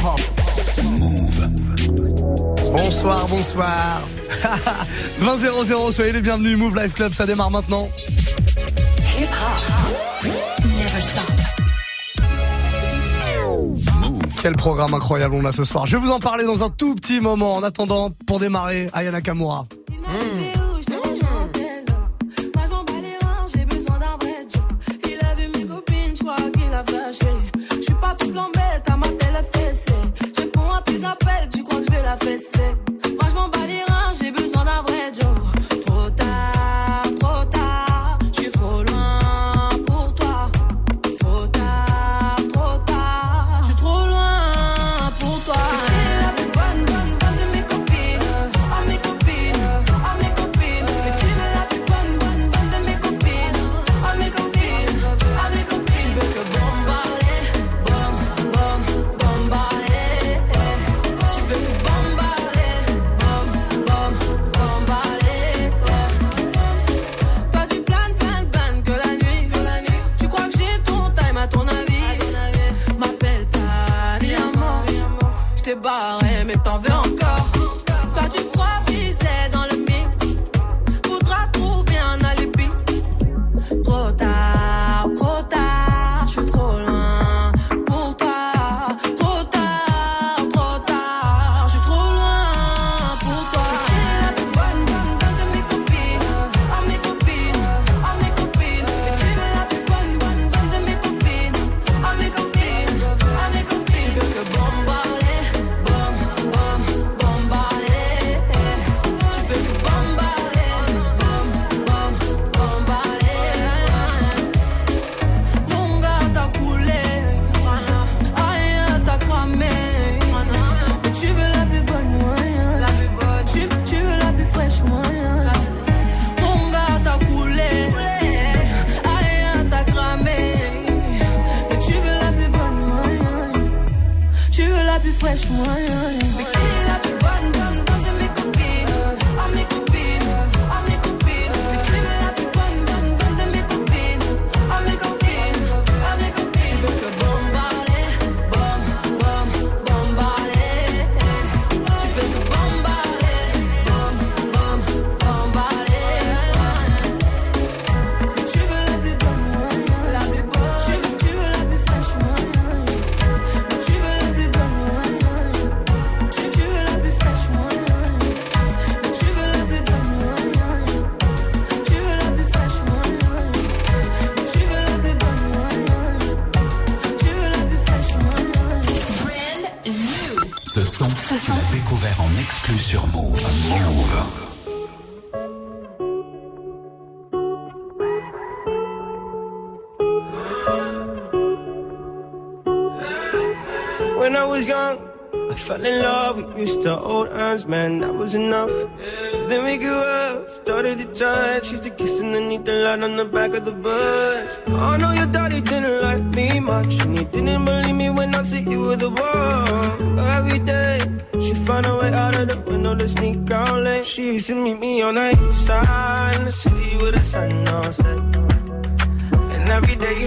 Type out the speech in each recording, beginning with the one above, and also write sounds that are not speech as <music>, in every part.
hip-hop. Move. Bonsoir, bonsoir. <laughs> 20 00, soyez les bienvenus. Move Life Club, ça démarre maintenant. Quel programme incroyable on a ce soir. Je vais vous en parler dans un tout petit moment. En attendant, pour démarrer, Ayana Kamura. Je tes appels, tu crois que je vais la fesser? Moi je m'en bats les reins, j'ai besoin d'un vrai Joe.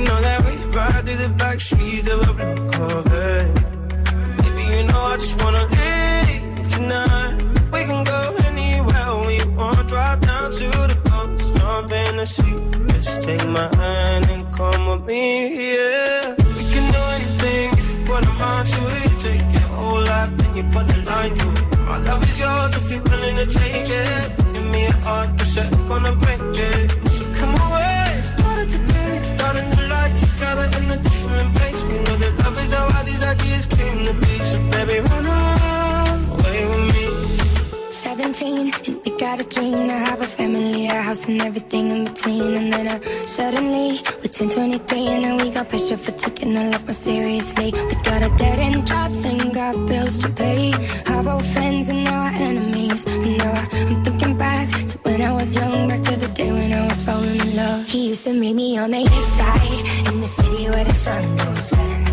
Know that we ride through the back streets of a blue Corvette. Baby, you know I just wanna leave tonight. We can go anywhere we want. Drive down to the coast, jump in the sea. Just take my hand and come with me, yeah. We can do anything if you put a mind to it. Take your whole life, then you put a line through it. My love is yours if you're willing to take it. Give me a heart, cause I'm gonna break it. These ideas came to be. So baby, run away with me. 17 and we got a dream to have a family, a house and everything in between. And then uh, suddenly we're 10, 23 and now we got pressure for taking our life more seriously. We got a dead end jobs and got bills to pay. Our old friends and now our enemies. And now I'm thinking back to when I was young, back to the day when I was falling in love. He used to meet me on the east side in the city where the sun don't set.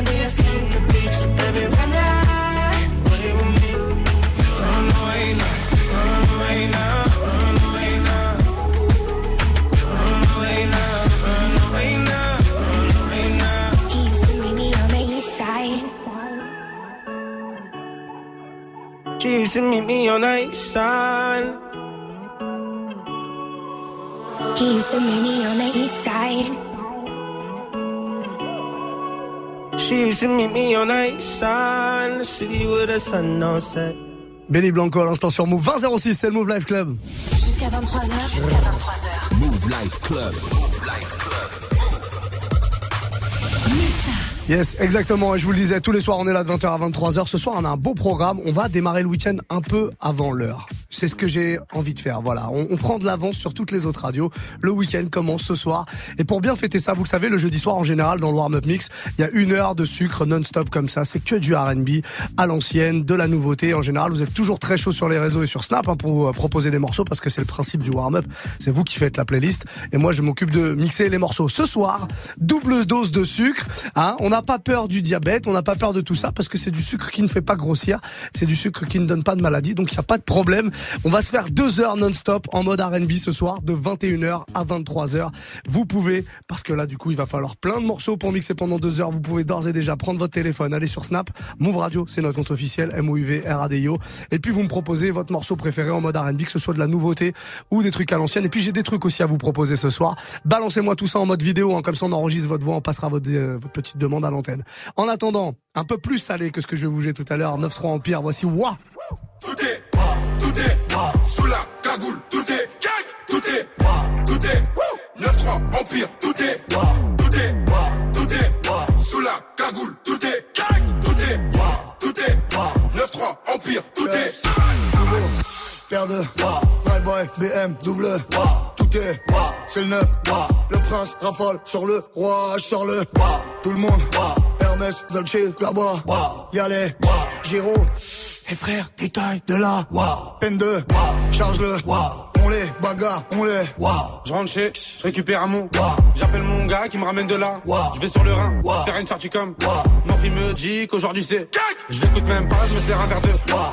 ideas came to be. So baby, run with me. Run away now, run away now, He used to meet me on the east side. She used to meet me on the east side. He used to meet me on the east side. She used to meet me on the east side. The city with the sun on set. Benny Blanco à l'instant sur Move 2006, c'est le Move Life Club. Jusqu'à 23h. Jusqu'à 23h. Move Life Club. Muxa. Yes, exactement. Et je vous le disais, tous les soirs, on est là de 20h à 23h. Ce soir, on a un beau programme. On va démarrer le week-end un peu avant l'heure. C'est ce que j'ai envie de faire. Voilà. On, on prend de l'avance sur toutes les autres radios. Le week-end commence ce soir. Et pour bien fêter ça, vous le savez, le jeudi soir, en général, dans le warm-up mix, il y a une heure de sucre non-stop comme ça. C'est que du R&B à l'ancienne, de la nouveauté. En général, vous êtes toujours très chaud sur les réseaux et sur Snap hein, pour euh, proposer des morceaux parce que c'est le principe du warm-up. C'est vous qui faites la playlist. Et moi, je m'occupe de mixer les morceaux. Ce soir, double dose de sucre. Hein. On n'a pas peur du diabète, on n'a pas peur de tout ça parce que c'est du sucre qui ne fait pas grossir. C'est du sucre qui ne donne pas de maladie. Donc, il n'y a pas de problème. On va se faire deux heures non-stop en mode R&B ce soir de 21h à 23h. Vous pouvez, parce que là, du coup, il va falloir plein de morceaux pour mixer pendant deux heures. Vous pouvez d'ores et déjà prendre votre téléphone, aller sur Snap, Move Radio, c'est notre compte officiel, M-O-U-V, R-A-D-I-O. Et puis, vous me proposez votre morceau préféré en mode R&B, que ce soit de la nouveauté ou des trucs à l'ancienne. Et puis, j'ai des trucs aussi à vous proposer ce soir. Balancez-moi tout ça en mode vidéo, hein, comme ça on enregistre votre voix, on passera votre, euh, petite demande à l'antenne. En attendant, un peu plus salé que ce que je vais vous jouer tout à l'heure, 9-3 Empire, voici Wah Tout est, est, sous la cagoule, tout est, tout est, tout est, 9-3 Empire, tout est, tout est, tout est, sous la cagoule, tout est, tout est, tout est, 9-3 Empire, tout est. nouveau, paire de Drive Boy, BM, double, tout est, c'est le neuf, le prince rafale sur le roi, je sors le, tout le monde, Hermès, Dolce, Gabbana, Yalé, Giro, et frère, détail de là, peine de, charge-le, on les bagarre, on les, Je rentre chez, je récupère un mon. J'appelle mon gars qui me ramène de là. Je vais sur le Rhin, faire une sortie comme. Mon fils me dit qu'aujourd'hui c'est. Je l'écoute même pas, je me sers un verre de.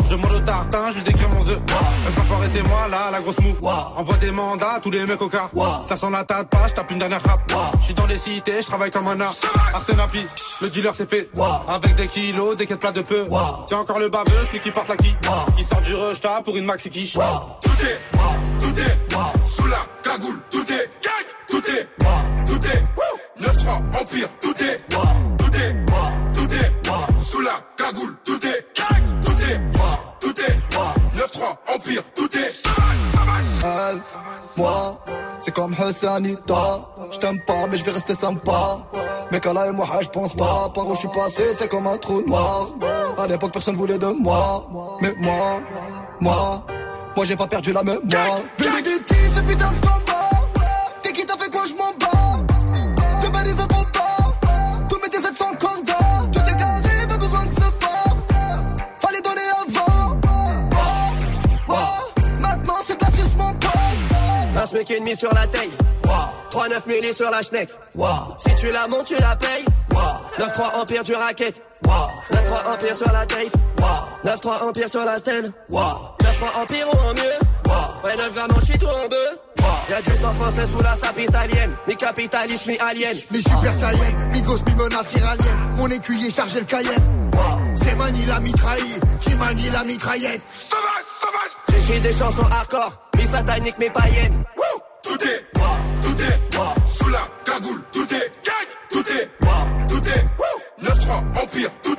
Je demande au tartin, je lui décris mon œuf. Reste enfoiré, c'est moi là, la grosse mou. Envoie des mandats à tous les mecs au car. Ça sent la tête pas, je tape une dernière rap. Je suis dans les cités, je travaille comme un art. Artenapi, le dealer c'est fait. Avec des kilos, des quêtes plats de peu. C'est encore le baveux, celui qui porte la qui. Il sort du rush, pour une maxi quiche. Tout est, tout est, sous la cagoule, tout est, tout est, tout est, 9-3 Empire, tout est, tout est, tout est, sous la cagoule, tout est, tout est, tout est, 9-3 Empire, tout est. elle, moi, c'est comme Hassanita. Je t'aime pas, mais je vais rester sympa. Mais là et moi, je pense pas. Par où je suis passé, c'est comme un trou noir. À l'époque, personne voulait de moi. Mais moi, moi, moi, j'ai pas perdu la mémoire. Vénédicti, ce putain de combat. T'es qui t'as fait quoi, je m'en bats. De balises de combat. Tous mes 17 sont cordons. Tout est carré, pas besoin de se fort. Fallait donner avant. Oh, oh, Maintenant, c'est de la suce, mon pote. Un smic et demi sur la taille. 3-9 milli sur la schneck. Si tu la montes, tu la payes. 9-3 empire du racket. 9-3 empire sur la tape. 9-3 empire sur la stèle. 9-3 empire ou en mieux. Ouais, 9 grammes en shit ou en deux. Y'a du sang français sous la sape italienne. Mi capitaliste, mi alien. Mi super saiyan, mi gosse, mi menace iranienne. Mon écuyer chargé le cayenne. C'est Mani la mitraille, qui manie la mitraillette. J'écris des chansons hardcore. Mi satanique, mi païenne. Tout est, tout est, sous la cagoule, tout est, tout est, tout est, 9-3 Empire, tout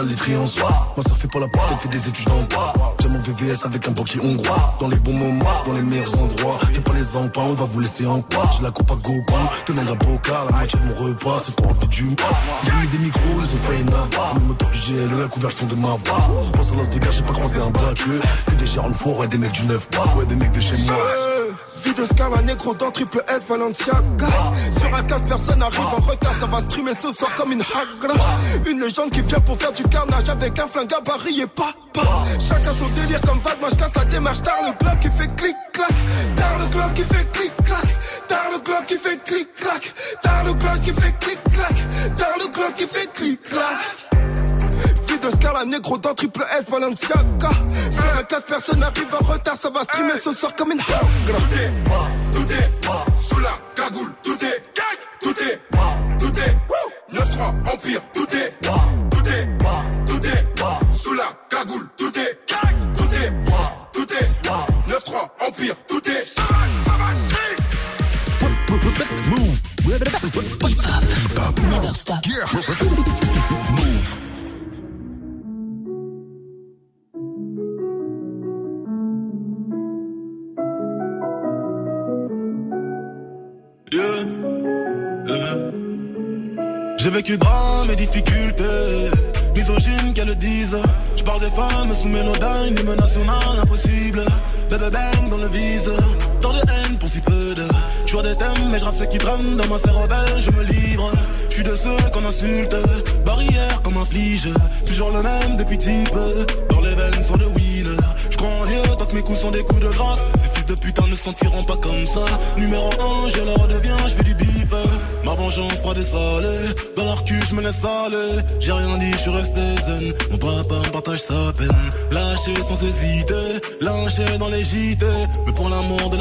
la laiterie en soi. Moi, ça fait pas la porte, elle fait des études en droit. J'ai mon VVS avec un banquier hongrois. Dans les bons moments, dans les meilleurs endroits. Fais pas les empans, on va vous laisser en quoi. J'ai la coupe à gogo, demande à Boca. La moitié de mon repas, c'est pas envie du J'ai mis des micros, ils ont failli n'avoir. Le moteur du GLE, la couverture de ma voix. Pense à l'os des gars, j'ai pas croisé un black Que des de four et des mecs du 9 Ouais, des mecs de chez moi. Vie de Scala, négro dans triple S, Valenciaga. Sur un casse, personne arrive en retard, ça va streamer ce soir comme une hagra. Une légende qui vient pour faire du carnage avec un flingue à Barry et papa. Chacun son délire comme Val, moi je casse la démarche. Tard le bloc qui fait clic clac. Tard le bloc qui fait clic clac. Tard le bloc qui fait clic clac. Tard le bloc qui fait clic clac. Tard le bloc qui fait clic clac. Vie de un scala négro dans triple S, Balenciaga. Sur un casse, personne arrive en retard, ça va streamer ce soir comme une hagra. Tout est moi, tout est moi, sous la cagoule, tout est tout est moi, tout est 9-3 Empire, tout est moi, tout est moi, tout est moi, sous la cagoule, tout est tout est moi, tout est moi, 9-3 Empire, tout est Never stop. J'ai vécu drame et difficultés, misogyne qu'elles le disent. Je parle des femmes sous mélodyne, hymne national impossible. Bébé bang dans le vise, tant de haine pour si peu de. Je vois des thèmes, mais je rappe ce qui traîne dans ma cervelle, je me livre. Je suis de ceux qu'on insulte, barrière comme un flige. Toujours le même depuis type, dans les veines sont de winner. Je crois en Dieu tant que mes coups sont des coups de grâce. Ces fils de putain ne sentiront pas comme ça. Numéro 1, je leur redeviens, je fais du bif. Ma vengeance froide et salée, dans leur cul je me laisse aller. J'ai rien dit, je suis resté zen. Mon papa me partage sa peine. Lâché sans hésiter, lâché dans les JT. Mais pour l'amour de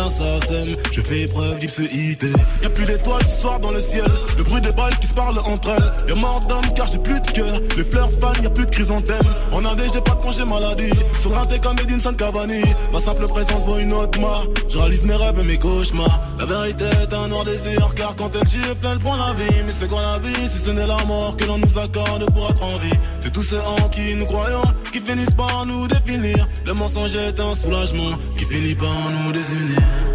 je fais preuve d'ipséité. Y'a plus d'étoiles ce soir dans le ciel. Le bruit des balles qui se parlent entre elles. Y'a mort d'homme car j'ai plus de cœur. Les fleurs fanent, y'a plus de chrysanthème. En Inde, j'ai pas de congé maladie. Sur un thé comme Edinson Cavani. Ma simple présence vaut une autre marque. Je réalise mes rêves et mes cauchemars. La vérité est un noir désir car quand elle gifle, elle prend la vie. Mais c'est quoi la vie si ce n'est la mort que l'on nous accorde pour être en vie? C'est tous ceux en qui nous croyons qui finissent par nous définir. Le mensonge est un soulagement qui finit par nous désunir.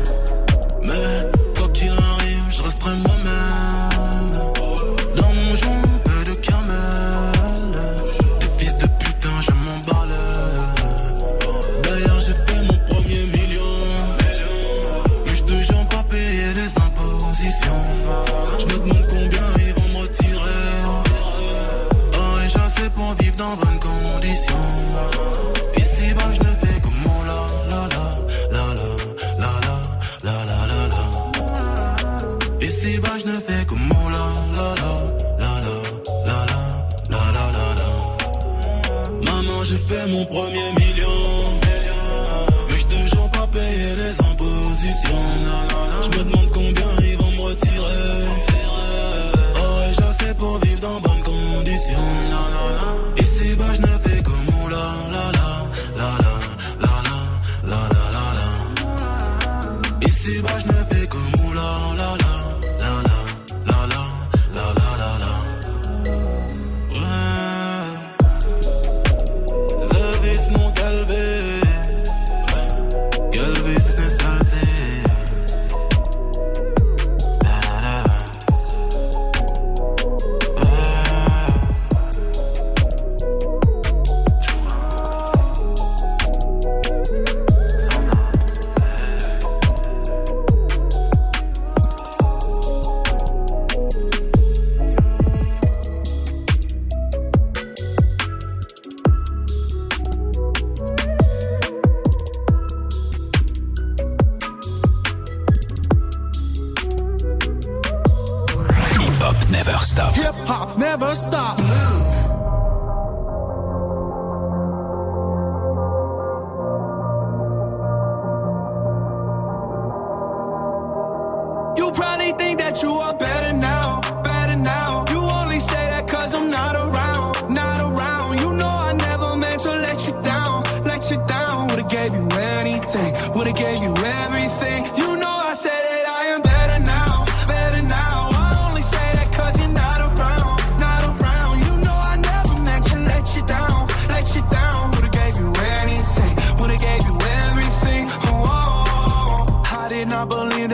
J'ai fait mon premier million. Mais je toujours pas payé les impositions. Je me demande combien ils vont me retirer. Oh, et j'assais pour vivre dans bonnes conditions.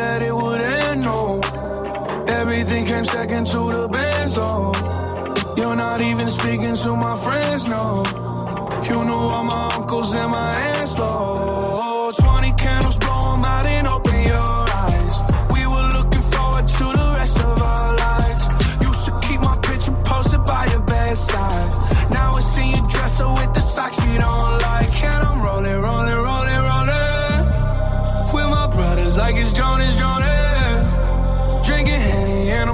That it would end, no. Everything came second to the best, oh. You're not even speaking to my friends, no. You knew all my uncles and my aunts, oh.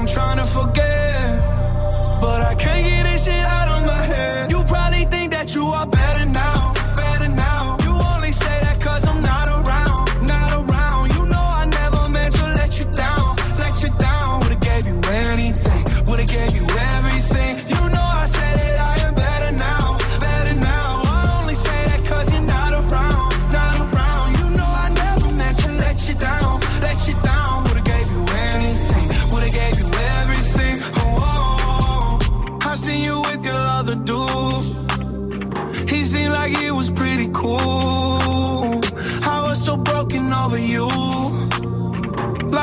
I'm trying to forget. But I can't get this shit out of my head. You probably think that that you are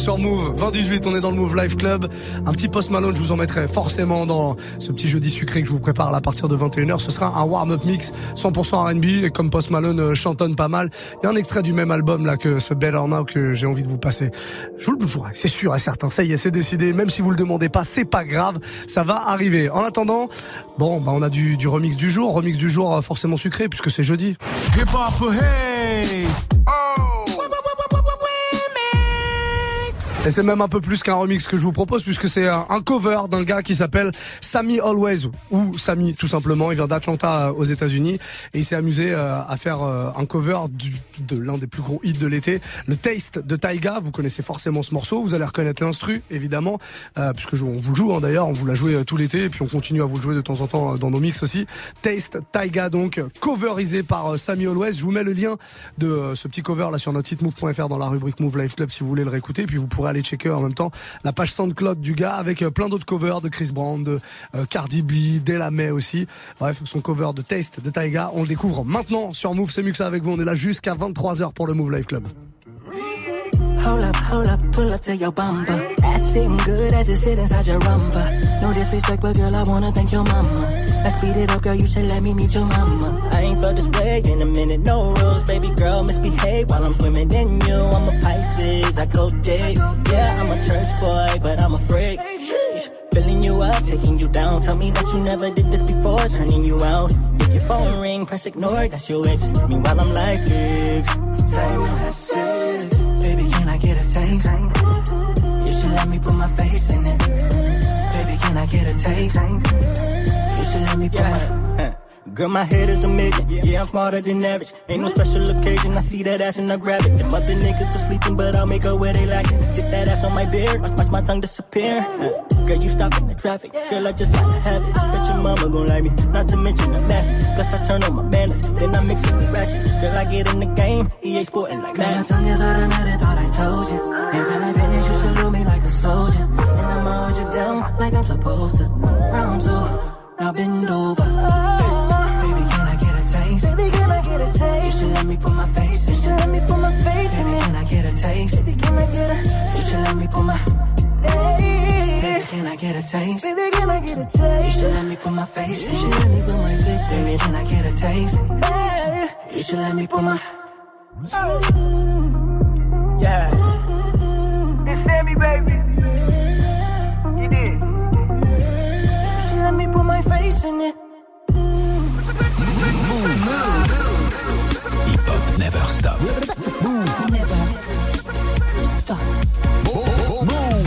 sur Move, 2018, on est dans le Move Life Club. Un petit Post Malone, je vous en mettrai forcément dans ce petit jeudi sucré que je vous prépare à partir de 21h. Ce sera un warm-up mix 100% R&B et comme Post Malone euh, chantonne pas mal, il y a un extrait du même album là que ce Better Now que j'ai envie de vous passer. Je vous le jouerai, c'est sûr et certain. Ça y est, c'est décidé. Même si vous le demandez pas, c'est pas grave, ça va arriver. En attendant, bon, bah on a du, du remix du jour, remix du jour euh, forcément sucré puisque c'est jeudi. Hip hop, hey! Et c'est même un peu plus qu'un remix que je vous propose puisque c'est un, cover d'un gars qui s'appelle Sammy Always ou Sammy tout simplement. Il vient d'Atlanta euh, aux États-Unis et il s'est amusé euh, à faire euh, un cover de l'un des plus gros hits de l'été, le Taste de Taiga. Vous connaissez forcément ce morceau, vous allez reconnaître l'instru évidemment puisque on vous le joue hein, d'ailleurs, on vous l'a joué tout l'été et puis on continue à vous le jouer de temps en temps dans nos mix aussi. Taste Taiga donc coverisé par Sammy Always. Je vous mets le lien de ce petit cover là sur notre site move.fr dans la rubrique Move Life Club si vous voulez le réécouter. Puis vous pourrez aller checker en même temps la page SoundCloud du gars avec euh, plein d'autres covers de Chris Brown, de euh, Cardi B, Della May aussi. Bref, son cover de Taste de Taiga, on découvre maintenant sur Move. C'est Muxa avec vous. On est là jusqu'à 23h pour le Move Life Club. Hold up, hold up, pull up to your bumper. Good as it sit inside your. No disrespect, but girl, I wanna thank your mama. Let's speed it up, girl, you should let me meet your mama. I ain't felt this way in a minute, no rules, baby girl, misbehave while I'm swimming in you. I'm a Pisces, I go deep. Yeah, I'm a church boy, but I'm a freak. Filling you up, taking you down. Tell me that you never did this before, turning you out. If your phone ring, press ignore, that's your ex. Meanwhile, I'm that's it. Baby, can I get a taste? You should let me put my face in it. Baby, can I get a taste? Let me put my... <laughs> Girl, my head is a million. Yeah, I'm smarter than average. Ain't no special occasion. I see that ass and I grab it. Them other niggas were sleeping, but I'll make her where they like it. Sit that ass on my beard. Watch, watch my tongue disappear. Girl, you stopping the traffic. Girl, I just gotta have it. Bet your mama gon' like me. Not to mention I'm nasty. Plus I turn on my manners. Then I mix it with ratchet. Girl, I get in the game. EA sporting like that. My tongue is automatic. Thought I told you. And when I finish, you salute me like a soldier. And I'ma hold you down like I'm supposed to. Round two. Now bend over. Baby, can I get a taste? Baby, can I get a taste? You should let me put my face in You should let me put my face in it. Can I get a taste? Baby, can I get a You should let me put my Baby, can I get a taste? Baby, can I get a taste? You should let me put my face in You should let me put my face in it. Can I get a taste? Hey. You should let me put my Yeah. It's Sammy, baby. ain't facing it. Move. Hip hop never stop. Move. Never stop. Move. Move.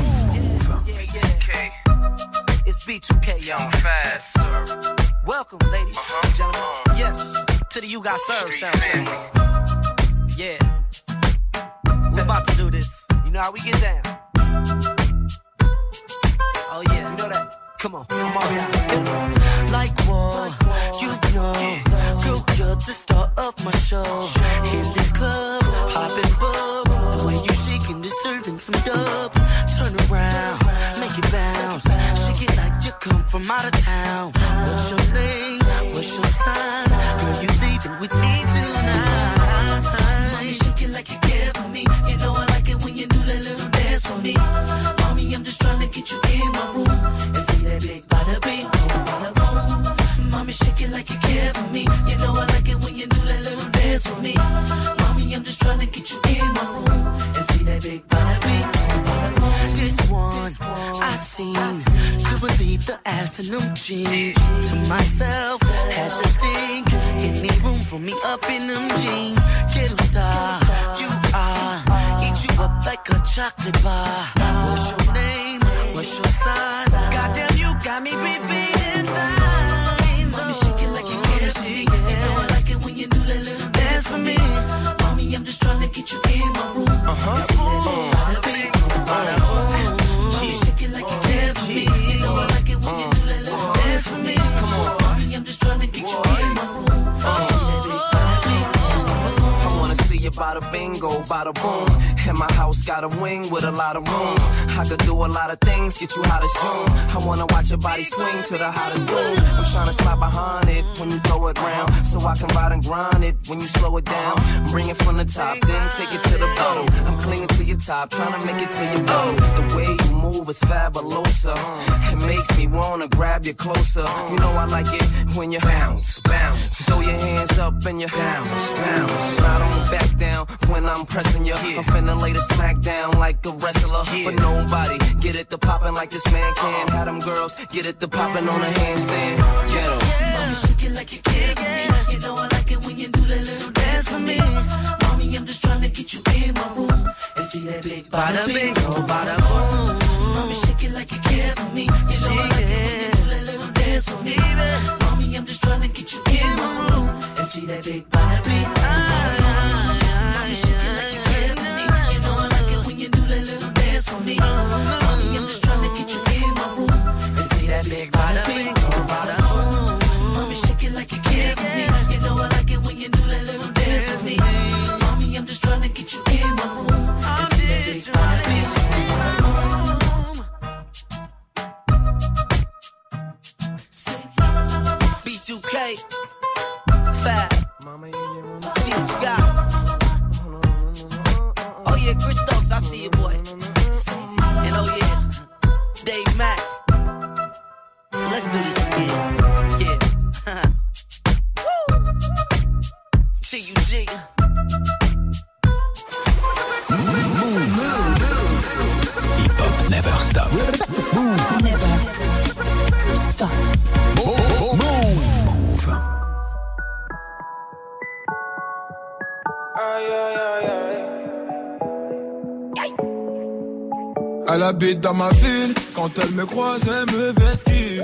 Yeah, yeah. It's B2K, y'all. Fast. Welcome, ladies uh-huh. and gentlemen. Yes, to the You Got Served sound family. Yeah. We're about to do this. You know how we get down. Oh, yeah. You know that. Come on, already Like what? You know, girl, you're the star of my show. In this club, popping bub. The way you shaking, deserving some dubs. Turn around, make it bounce. Shake it like you come from out of town. What's your name? What's your sign? Girl, you leaving with me tonight. Mommy, shake it like you care for me. You know I like it when you do that little dance for me. Get you in my room and see that big bada bing, bada boom. Mommy, shake it like you care for me. You know I like it when you do that little dance for me. Mommy, I'm just trying to get you in my room and see that big bada bing, bada boom. This one I seen, could believe the ass in them jeans. To myself, had to think, any room for me up in them jeans. Ghetto star, you are, eat you up like a chocolate bar. What's your Your sign? Goddamn, you got me repeating lines. Mommy, shake it like you care for me. You know I like it when you do that little dance for me. Mommy, I'm just trying to get you in my room. Uh-huh. And see that bada bingo, bada boom. And my house got a wing with a lot of rooms. I could do a lot of things, get you hot as June. I wanna watch your body swing to the hottest tunes. I'm trying to slide behind it when you throw it round. So I can ride and grind it when you slow it down. Bring it from the top, then take it to the bottom. I'm clinging to your top, trying to make it to your bottom. The way you move is fabulosa. It makes me wanna grab you closer. You know I like it when you bounce, bounce. Throw your hands up and you bounce, bounce. I don't back down when I'm pressing you. I'm finna lay the smack down like a wrestler. But nobody get it to poppin' like this man can. Had them girls get it to poppin' on a handstand. Get 'em. Mommy, shake it like you care for me. You know I like it when you do that little dance for me. Mommy, I'm just trying to get you in my room and see that big bada bing, oh bada boom. Mommy, shake it like you care for me. You know I like it when you do that little dance for me. Mommy, I'm just trying to get you in my room and see that big bada bing, oh bada boom. Mommy, shake it like you care for me. You know I like it when you do that little dance me. I'm just get you in my room and see that big shake it like you care for me. You know I like it when you do that little dance me. I'm just get you in my room and see that big bada bing, oh bada B2K, Fat, T-U-G. Hip hop never stop. Never stop. Move. Move. Elle habite dans ma ville, quand elle me croise, elle me vesquille.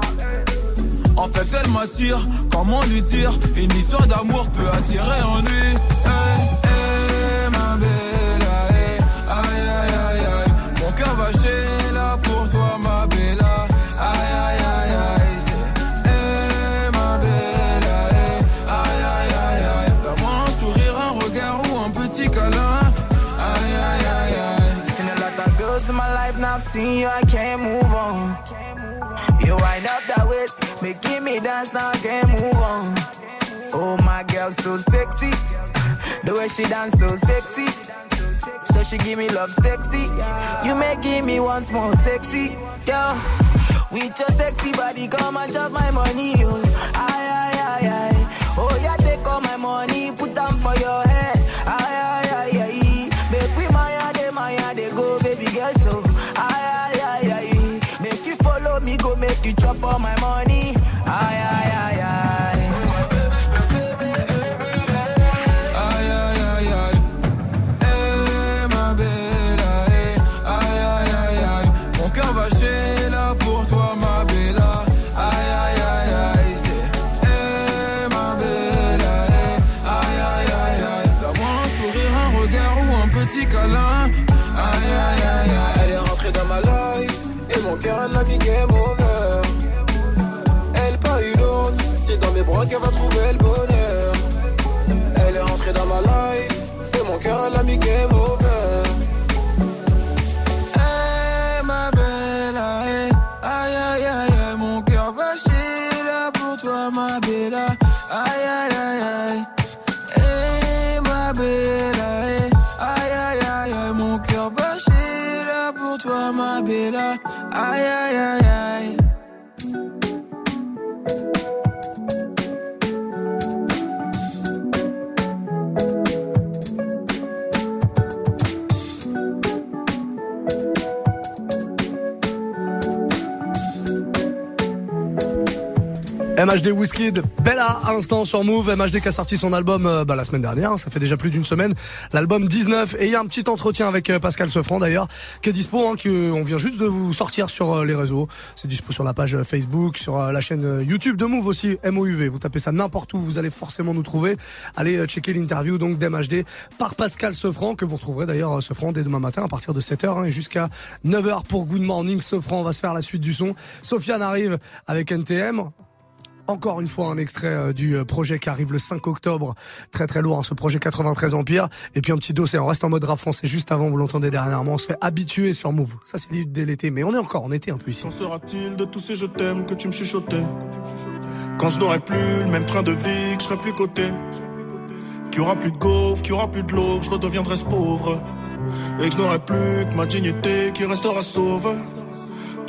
En fait, elle m'attire, comment lui dire Une histoire d'amour peut attirer en lui. Hey, hey, ma belle, hey, aïe, aïe, aïe, aïe. Mon cœur va chez là pour toi, ma belle. Aïe, aïe, aïe, aïe. Hey, ma belle, aïe, aïe, aïe, aïe. Donne-moi un sourire, un regard ou un petit câlin. Aïe, aïe, aïe, aïe. Seen a lot of girls in my life, now I've seen you, I can't move on. You wind up that waist, Making me dance now, can move on. Oh, my girl, so sexy. <laughs> The way she dance, so sexy. So she give me love, sexy. You making me once more sexy, Yeah. With your sexy body, come and chop my money, oh. Aye, aye, aye, aye. Oh, yeah, take all my money, put them for your head. Aye, aye, aye, aye. Make we maya, de maya, they go, baby girl, so. Aye, aye, aye, aye. Make you follow me, go make you chop all my mon cœur l'a mis game over. Elle pas une autre, c'est dans mes bras qu'elle va trouver le bonheur. Elle est rentrée dans ma life et mon cœur l'a mis game over. Hey ma belle, aïe aïe aïe aïe, mon cœur va chier là pour toi ma belle. Aïe aïe aïe aïe aïe aïe, aïe, mon cœur va chier là pour toi ma belle. I am MHD Wizkid, Bella à l'instant sur Move. MHD qui a sorti son album euh, bah, la semaine dernière, ça fait déjà plus d'une semaine. L'album 19 et il y a un petit entretien avec euh, Pascal Sefranc d'ailleurs qui est dispo, hein, on vient juste de vous sortir sur euh, les réseaux. C'est dispo sur la page euh, Facebook, sur euh, la chaîne euh, YouTube de Move aussi, MOUV. Vous tapez ça n'importe où, vous allez forcément nous trouver. Allez euh, checker l'interview donc d'MHD par Pascal Sefranc que vous retrouverez d'ailleurs euh, Sefranc dès demain matin à partir de 7h hein, et jusqu'à 9h pour Good Morning Sefranc. On va se faire la suite du son. Sofiane arrive avec NTM. Encore une fois, un extrait euh, du euh, projet qui arrive le 5 octobre. Très très lourd, hein, ce projet 93 Empire. Et puis un petit dossier, on reste en mode rap français juste avant, vous l'entendez dernièrement. On se fait habituer sur Move. Ça, c'est l'idée dès l'été, mais on est encore en été un peu ici. Qu'en sera-t-il de tous ces je t'aime que tu me chuchotais? Quand je n'aurai plus le même train de vie, que je serai plus coté Qu'il y aura plus de gaufres, qu'il y aura plus de l'eau, je redeviendrai ce pauvre Et que je n'aurai plus que ma dignité qui restera sauve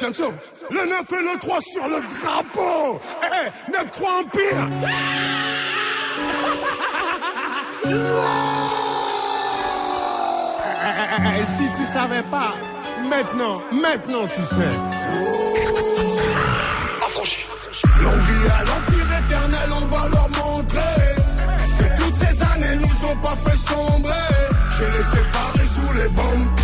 Le 9 et le 3 sur le drapeau. Eh, 9-3 Empire. <laughs> Si tu savais pas, maintenant, maintenant tu sais. L'envie à l'empire éternel, on va leur montrer que toutes ces années nous ont pas fait sombrer. J'ai les séparés sous les bombes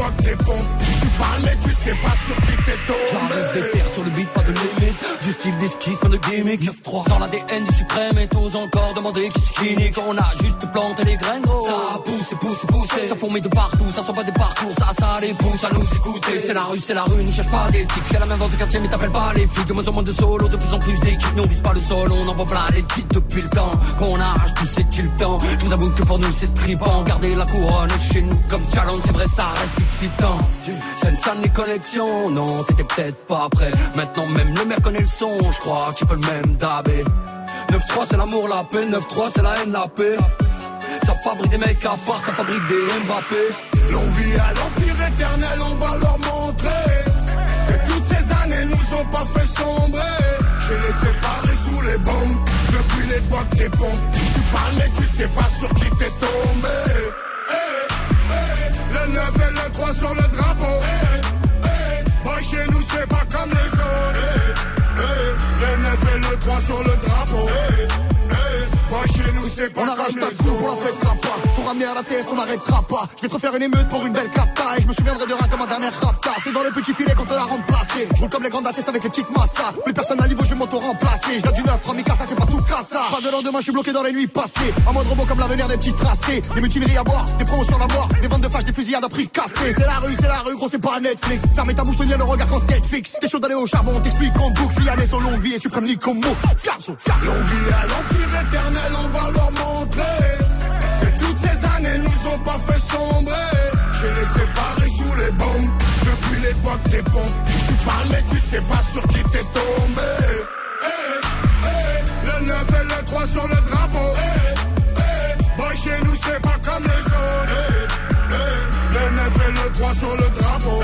Tu parles tu sais pas sur qui t'es tombé. J'arrive des terres sur le beat, pas de limite. Du style d'esquisse, pas de gimmick. 9-3 dans l'ADN du suprême et t'oses encore demander qui qui nique. On a juste planté les graines. Ça pousse, pousse, pousse. Ça fourmille de partout, ça sent pas des parcours. Ça, ça les pousse à nous écouter. C'est la rue, c'est la rue, ne cherche pas d'éthique. C'est la même vente du quartier, mais t'appelles pas les flics. De moins en moins de solo, de plus en plus d'équipes. Nous on vise pas le sol, on envoie plein les titres depuis le temps. Qu'on arrache tout, c'est-il le temps. Je vous avoue que pour nous c'est tripant. Garder la couronne chez nous comme challenge, c'est vrai, ça reste excitant. Sensan les connexions, non, t'étais peut-être pas prêt. Maintenant même le mec connaît le son, je crois qu'il peut le même dabé. 9-3 c'est l'amour, la paix, 9-3 c'est la haine, la paix. Ça fabrique des mecs à part, ça fabrique des Mbappé. L'envie à l'empire éternel, on va leur montrer que toutes ces années nous ont pas fait sombrer. J'ai les séparés sous les bombes depuis l'époque des pompes. Tu parles mais tu sais pas sur qui t'es tombé. Le 9 et le 3 sur le drapeau. Boy, chez nous c'est pas comme les autres. Le 9 et le 3 sur le drapeau. Boy, chez nous c'est pas On comme arrache les ta autres. coupe, on la fêtera pas. La on n'arrêtera pas. Je vais te refaire une émeute pour une belle capta. Et je me souviendrai de rien comme un dernier rapta. C'est dans le petit filet qu'on te l'a remplacé. Je roule comme les grandes dates avec les petites massas. Plus personne à niveau, je vais m'auto-remplacer. Je viens du 9, Rami ça c'est pas tout ça. Pas de lendemain, je suis bloqué dans les nuits passées. En mode robot comme l'avenir des petits tracés. Des mutineries à boire, des promos sur la mort. Des ventes de flash, des fusillades à prix cassés. C'est la rue, c'est la rue, gros, c'est pas Netflix. Fermez ta bouche, tenir le regard quand Netflix. T'es chaud d'aller au charbon, on t'explique en boucle. Fiané, son longue vie et suprême mot. Fiazo, fiazo. L'envie à l'empire éternel, on va leur montrer nous ont pas fait sombrer. J'ai les séparés sous les bombes depuis l'époque des pompes. Tu parles mais tu sais pas sur qui t'es tombé. Eh, eh, le 9 et le 3 sur le drapeau. Eh, eh, boy, chez nous c'est pas comme les autres. Le 9 et le 3 sur le drapeau.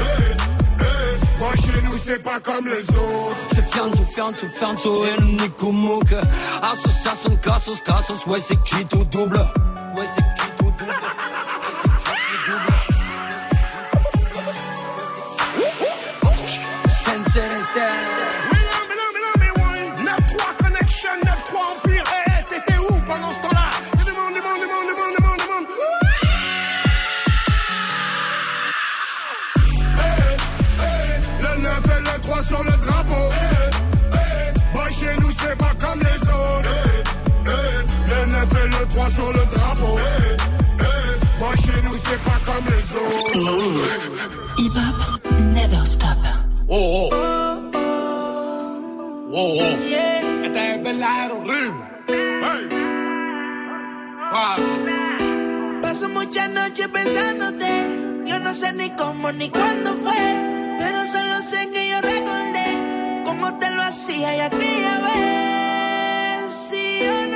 Boy, chez nous c'est pas comme les autres. C'est Fianzo, Fianzo, Fianzo et le Nico Mouk. Association, Cassos, Cassos, ouais, c'est qui tout double? Noches pensándote. Yo no sé ni cómo ni cuándo fue. Pero solo sé que yo recordé cómo te lo hacía y aquella vez. Si yo no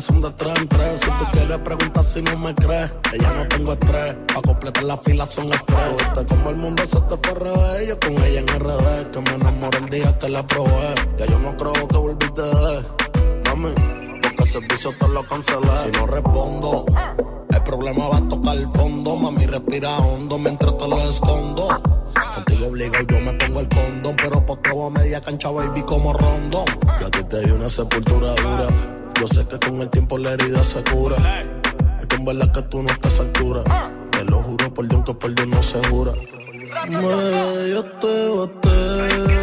son de tres en tres. Si tú quieres preguntar si no me crees, que ya no tengo estrés. Pa' completar la fila son estrés. Viste como el mundo se te fue revés. Yo con ella en RD, que me enamoré el día que la probé. Ya yo no creo que volviste de Mami, porque el servicio te lo cancelé. Si no respondo, el problema va a tocar el fondo. Mami, respira hondo mientras te lo escondo. Contigo obligo yo me pongo el condón, pero por todo a media cancha, baby, como rondón. Yo a ti te di una sepultura dura. Yo sé que con el tiempo la herida se cura. Es en verdad que tú no estás a altura. Te lo juro por Dios que por Dios no se jura. Me, yo te boté.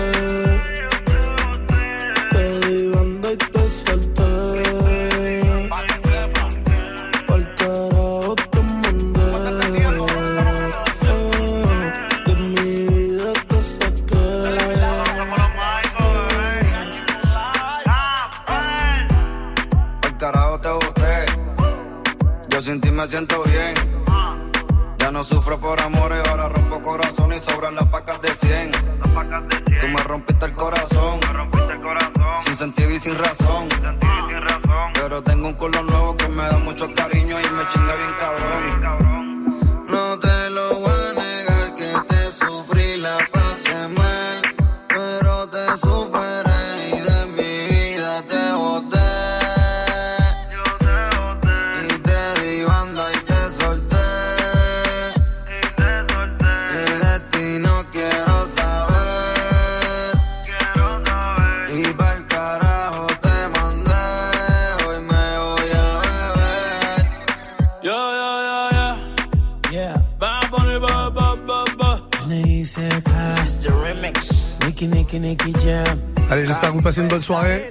爽诶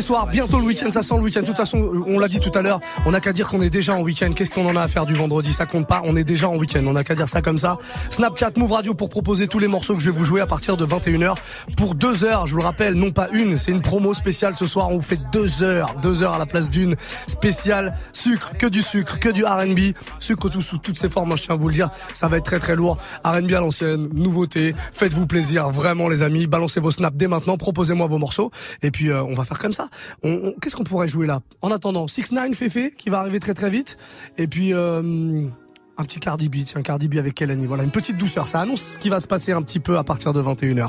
Soir, bientôt le week-end, ça sent le week-end. De toute façon, on l'a dit tout à l'heure, on n'a qu'à dire qu'on est déjà en week-end. Qu'est-ce qu'on en a à faire du vendredi? Ça compte pas, on est déjà en week-end. On n'a qu'à dire ça comme ça. Snapchat, Move Radio pour proposer tous les morceaux que je vais vous jouer à partir de 21h pour deux heures. Je vous le rappelle, non pas une, c'est une promo spéciale ce soir. On vous fait deux heures, deux heures à la place d'une spéciale sucre, que du sucre, que du R&B, sucre tout sous toutes ses formes. hein, Je tiens à vous le dire, ça va être très très lourd. R&B à l'ancienne, nouveauté. Faites-vous plaisir, vraiment les amis. Balancez vos snaps dès maintenant. Proposez-moi vos morceaux. Et puis euh, on va faire comme ça. Qu'est-ce qu'on pourrait jouer là? En attendant, 6 9 Fefe qui va arriver très très vite. Et puis euh, un petit Cardi B, tiens Cardi B avec Kelly. Voilà, une petite douceur. Ça annonce ce qui va se passer un petit peu à partir de 21h.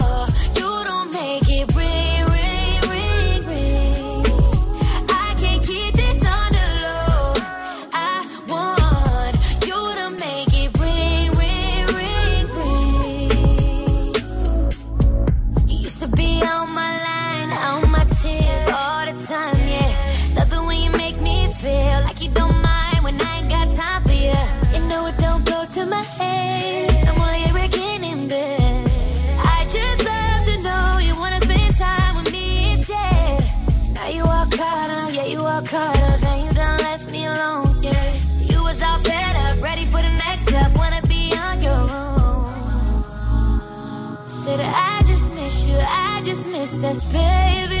says, baby.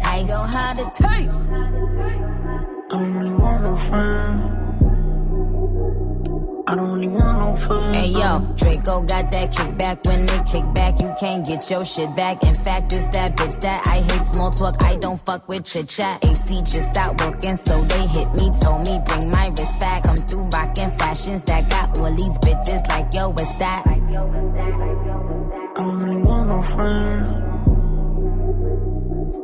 taste? Yo, how it taste? I don't really want no friends. I don't really want no friends. Hey yo, Draco got that kickback. When they kick back, you can't get your shit back. In fact, it's that bitch that I hate small talk. I don't fuck with chit chat. AC just stopped working, so they hit me. Told me bring my wrist back. Come through rockin' fashions that got all these bitches like yo, what's that? I don't really want no friends.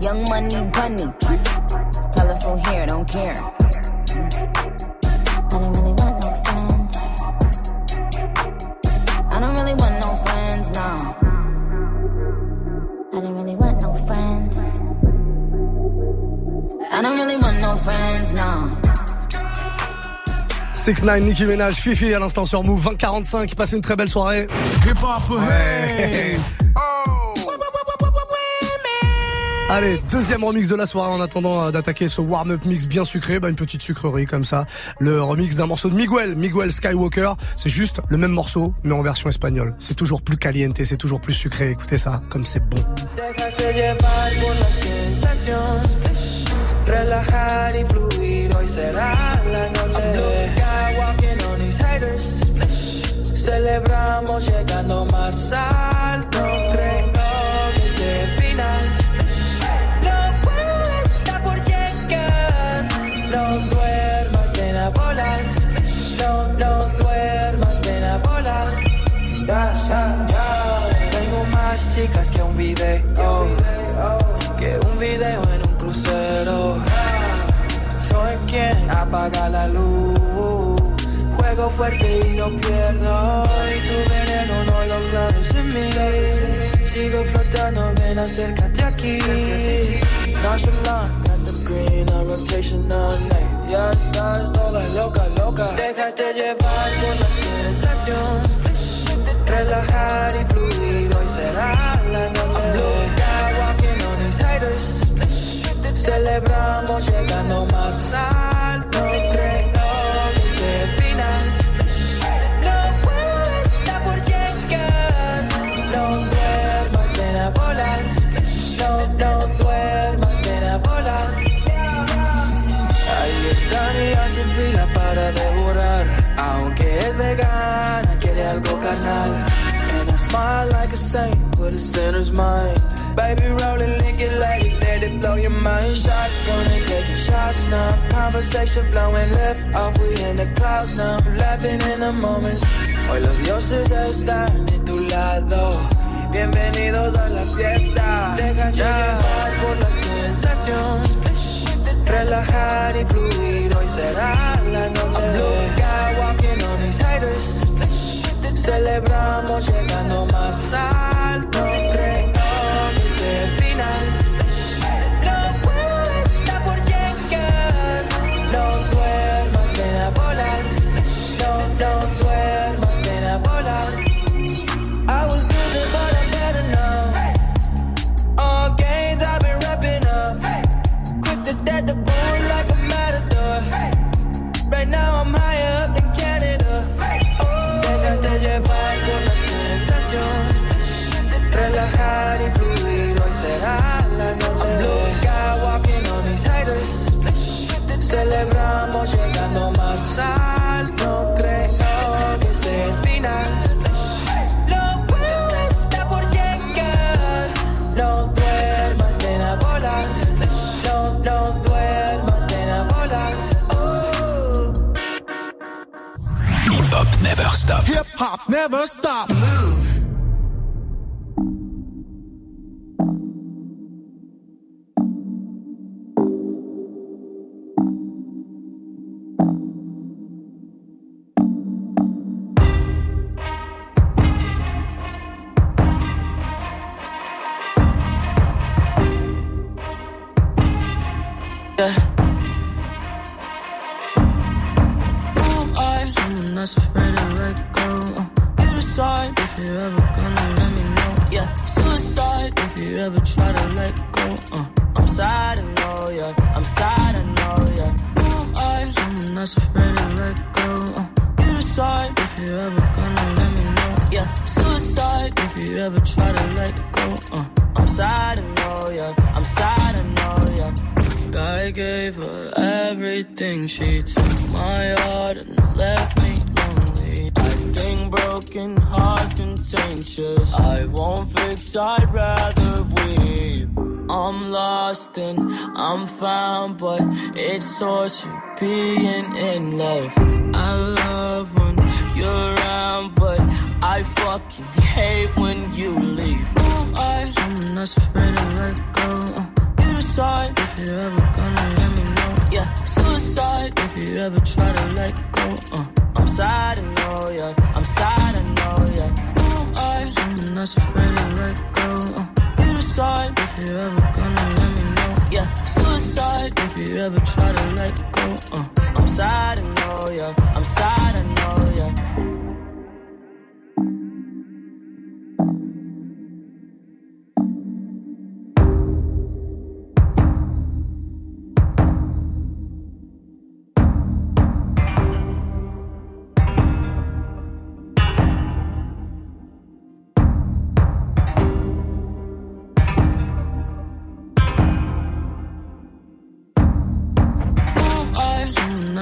young money bunny. Colorful hair, don't care. I don't really want no friends. I don't really want no friends, no. I don't really want no friends. I don't really want no friends, no. 6 9 Nicki Minaj, Fifi à l'instant sur Move 2045. Passez une très belle soirée. Hip hop, hey. Allez, deuxième remix de la soirée en attendant euh, d'attaquer ce warm-up mix bien sucré, bah une petite sucrerie comme ça. Le remix d'un morceau de Miguel, Miguel Skywalker. C'est juste le même morceau, mais en version espagnole. C'est toujours plus caliente, c'est toujours plus sucré. Écoutez ça, comme c'est bon. Apaga la luz. Juego fuerte y no pierdo. Y tu veneno no lo sabes en mí. Sigo flotando, ven acércate aquí. Nonchalant, got the green on rotation all night. Yes, yes, toda loca, loca. Déjate llevar por la sensación. Relajar y fluir, hoy será la noche. Blue sky walking on haters. Celebramos llegando más alto. No creo que sea final. No puedo estar por llegar. No duermas de la. No, no duermas de la. Ahí está mi argentina para devorar. Aunque es vegana, quede algo carnal. And I smile like a saint, but the sun is mine. Baby, roll it, lick it, let it, let it blow your mind. Shotgun and taking shots now. Conversation flowing left off, we in the clouds now. Laughing in the moments. Hoy los dioses están en tu lado. Bienvenidos a la fiesta. Deja llevar por la sensación. Relajar y fluir, hoy será la noche. Blue sky walking on these haters. Celebramos llegando más alto. Creo hop never stop. Yeah. But it's torture being in love. I love when you're around, but I fucking hate when you leave. Who I? Someone that's afraid to let go. Uh, you decide if you're ever gonna let me know. Yeah, suicide if you ever try to let go. Uh, I'm sad, I know, yeah. I'm sad, I know, yeah. Who I? Someone that's afraid if you ever try to let go. Uh, I'm sad, I know, yeah. I'm sad,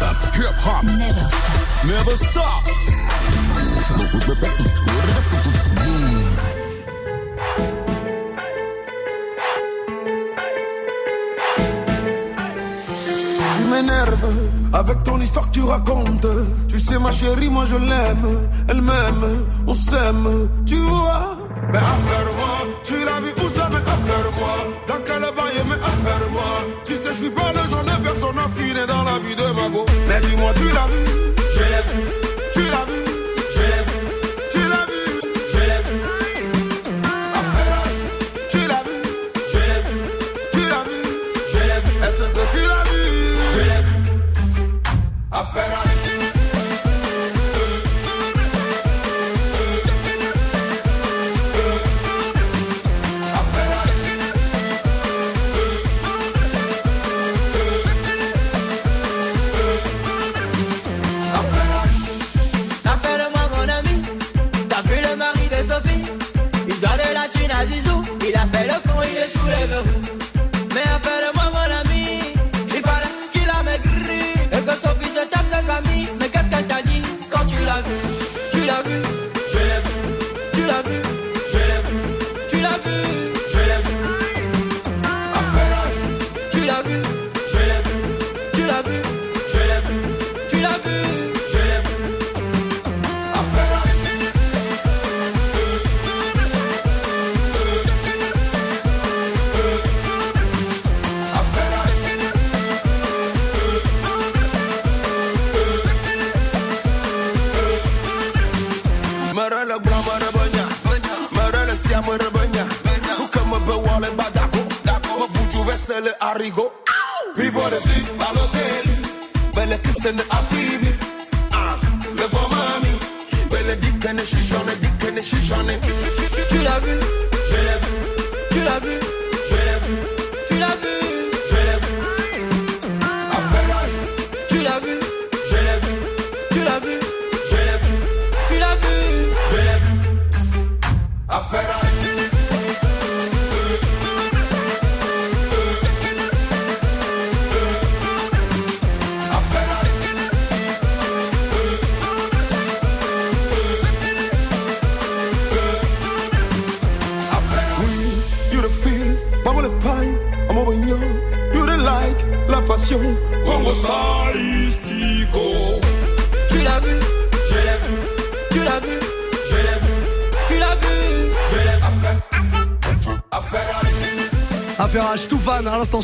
Hip hop. Hip hop Never stop. never stop. Tu m'énerves avec ton histoire que tu racontes. Tu sais, ma chérie, moi je l'aime. Elle m'aime, on s'aime. Tu vois, mais affaire-moi. and I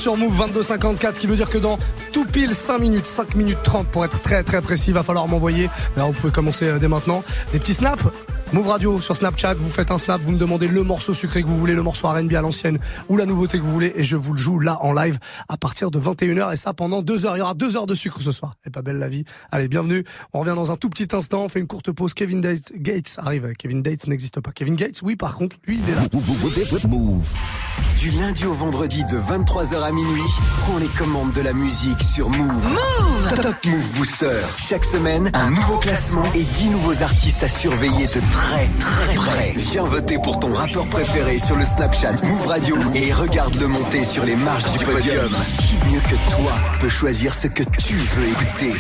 sur Move 2254, ce qui veut dire que dans tout pile 5 minutes, 5 minutes 30 pour être très très précis, va falloir m'envoyer, là vous pouvez commencer euh, dès maintenant, des petits snaps. Move Radio sur Snapchat, vous faites un snap, vous me demandez le morceau sucré que vous voulez, le morceau R&B à l'ancienne ou la nouveauté que vous voulez et je vous le joue là en live à partir de 21h et ça pendant 2 heures. Il y aura 2 heures de sucre ce soir. Et pas belle la vie. Allez, bienvenue. On revient dans un tout petit instant, on fait une courte pause. Kevin Dates, Gates arrive. Kevin Dates n'existe pas. Kevin Gates, oui, par contre, lui, il est là. Move. Du lundi au vendredi de 23h à minuit, prends les commandes de la musique sur Move. Move Top Move Booster. Chaque semaine, un nouveau classement et 10 nouveaux artistes à surveiller de très très près. Viens voter pour ton rappeur préféré sur le Snapchat Move Radio et regarde-le monter sur les marches du podium. Qui mieux que toi peut choisir ce que tu veux écouter?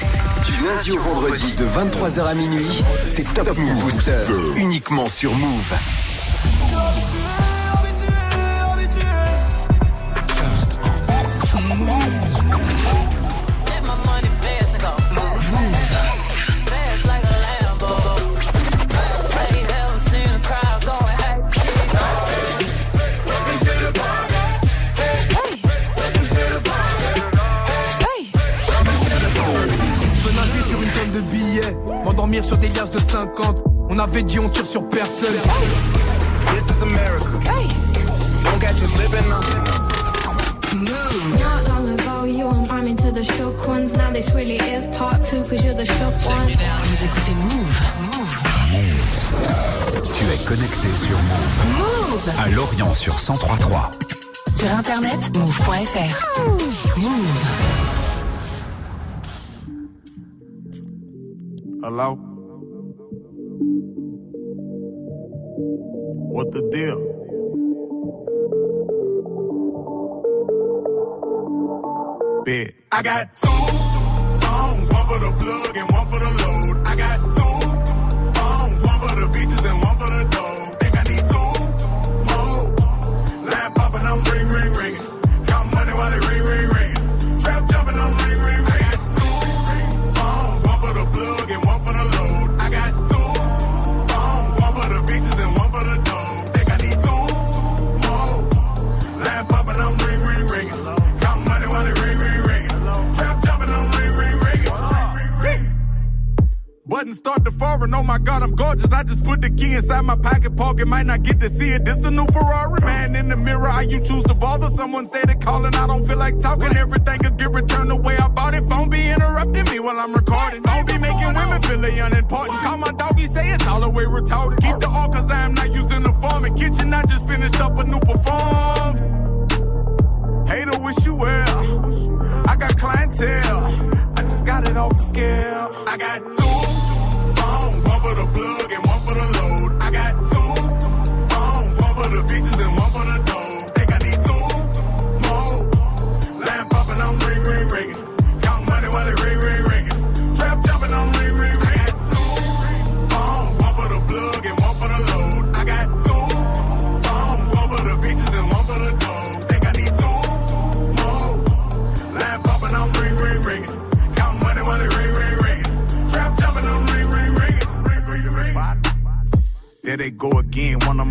Du lundi au vendredi de 23h à minuit, c'est Top Move Booster. Uniquement sur Move. Billets, m'endormir sur des liasses de 50. On avait dit on tire sur personne. This is America. Don't catch you slipping now. Not long ago, you and I'm into the shook ones. Now this really is part two, cause you're the shook one. Vous écoutez Move. Tu es connecté sur Move. Move À Lorient sur 1033. Sur internet, move.fr. Move. Hello? What the deal? Bit. I got two phones, one for the plug and one for the load. Button start to foreign, oh my god, I'm gorgeous. I just put the key inside my pocket pocket, might not get to see it. This a new Ferrari, man. In the mirror, how you choose to bother? Someone say they calling, I don't feel like talking. Everything could get returned the way I bought it. Phone be interrupting me while I'm recording. Don't be making women feel unimportant. Call my doggy, say it's all the way retarded. Keep the all cause I am not using the form. In kitchen, I just finished up a new perform. Hater wish you well. I got clientele. I just got it off the scale. I got two plug and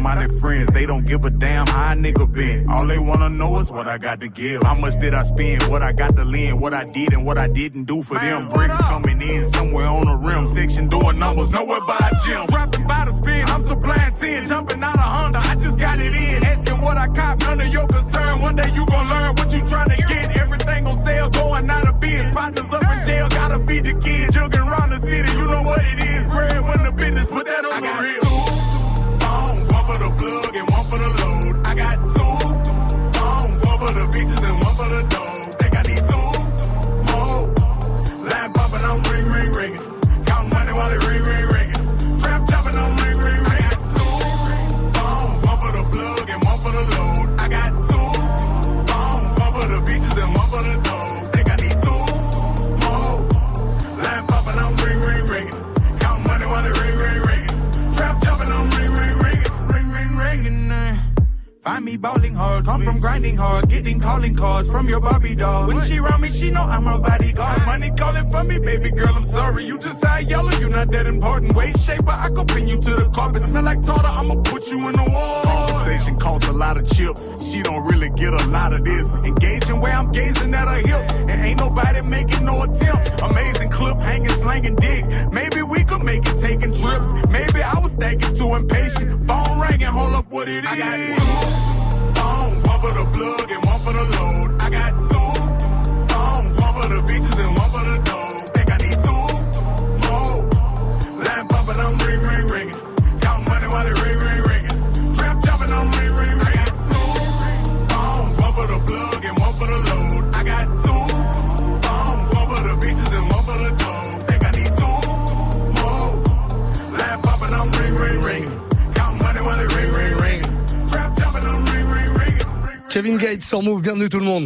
One friends, they don't give a damn how a nigga been. All they wanna know is what I got to give. How much did I spend? What I got to lend? What I did and what I didn't do for them. Bricks coming in somewhere on the rim. Section doing numbers, nowhere by a gym. Rapping by the spin, I'm supplying 10. Jumping out from your Barbie doll. When she around me, she know I'm her bodyguard. Money calling for me, baby girl, I'm sorry. You just high yellow, you not that important. Waist shaper, I could pin you to the carpet. Smell like tartar, I'ma put you in the wall. Conversation costs a lot of chips. She don't really get a lot of this. Engaging where I'm gazing at her hips. And ain't nobody making no attempts. Amazing clip, hanging, slanging dick. Maybe we could make it taking trips. Maybe I was thinking too impatient. Phone ringing, hold up what it is. I got two phones, one for the plug and one for the load. Kevin Gates sur Move, bienvenue tout le monde.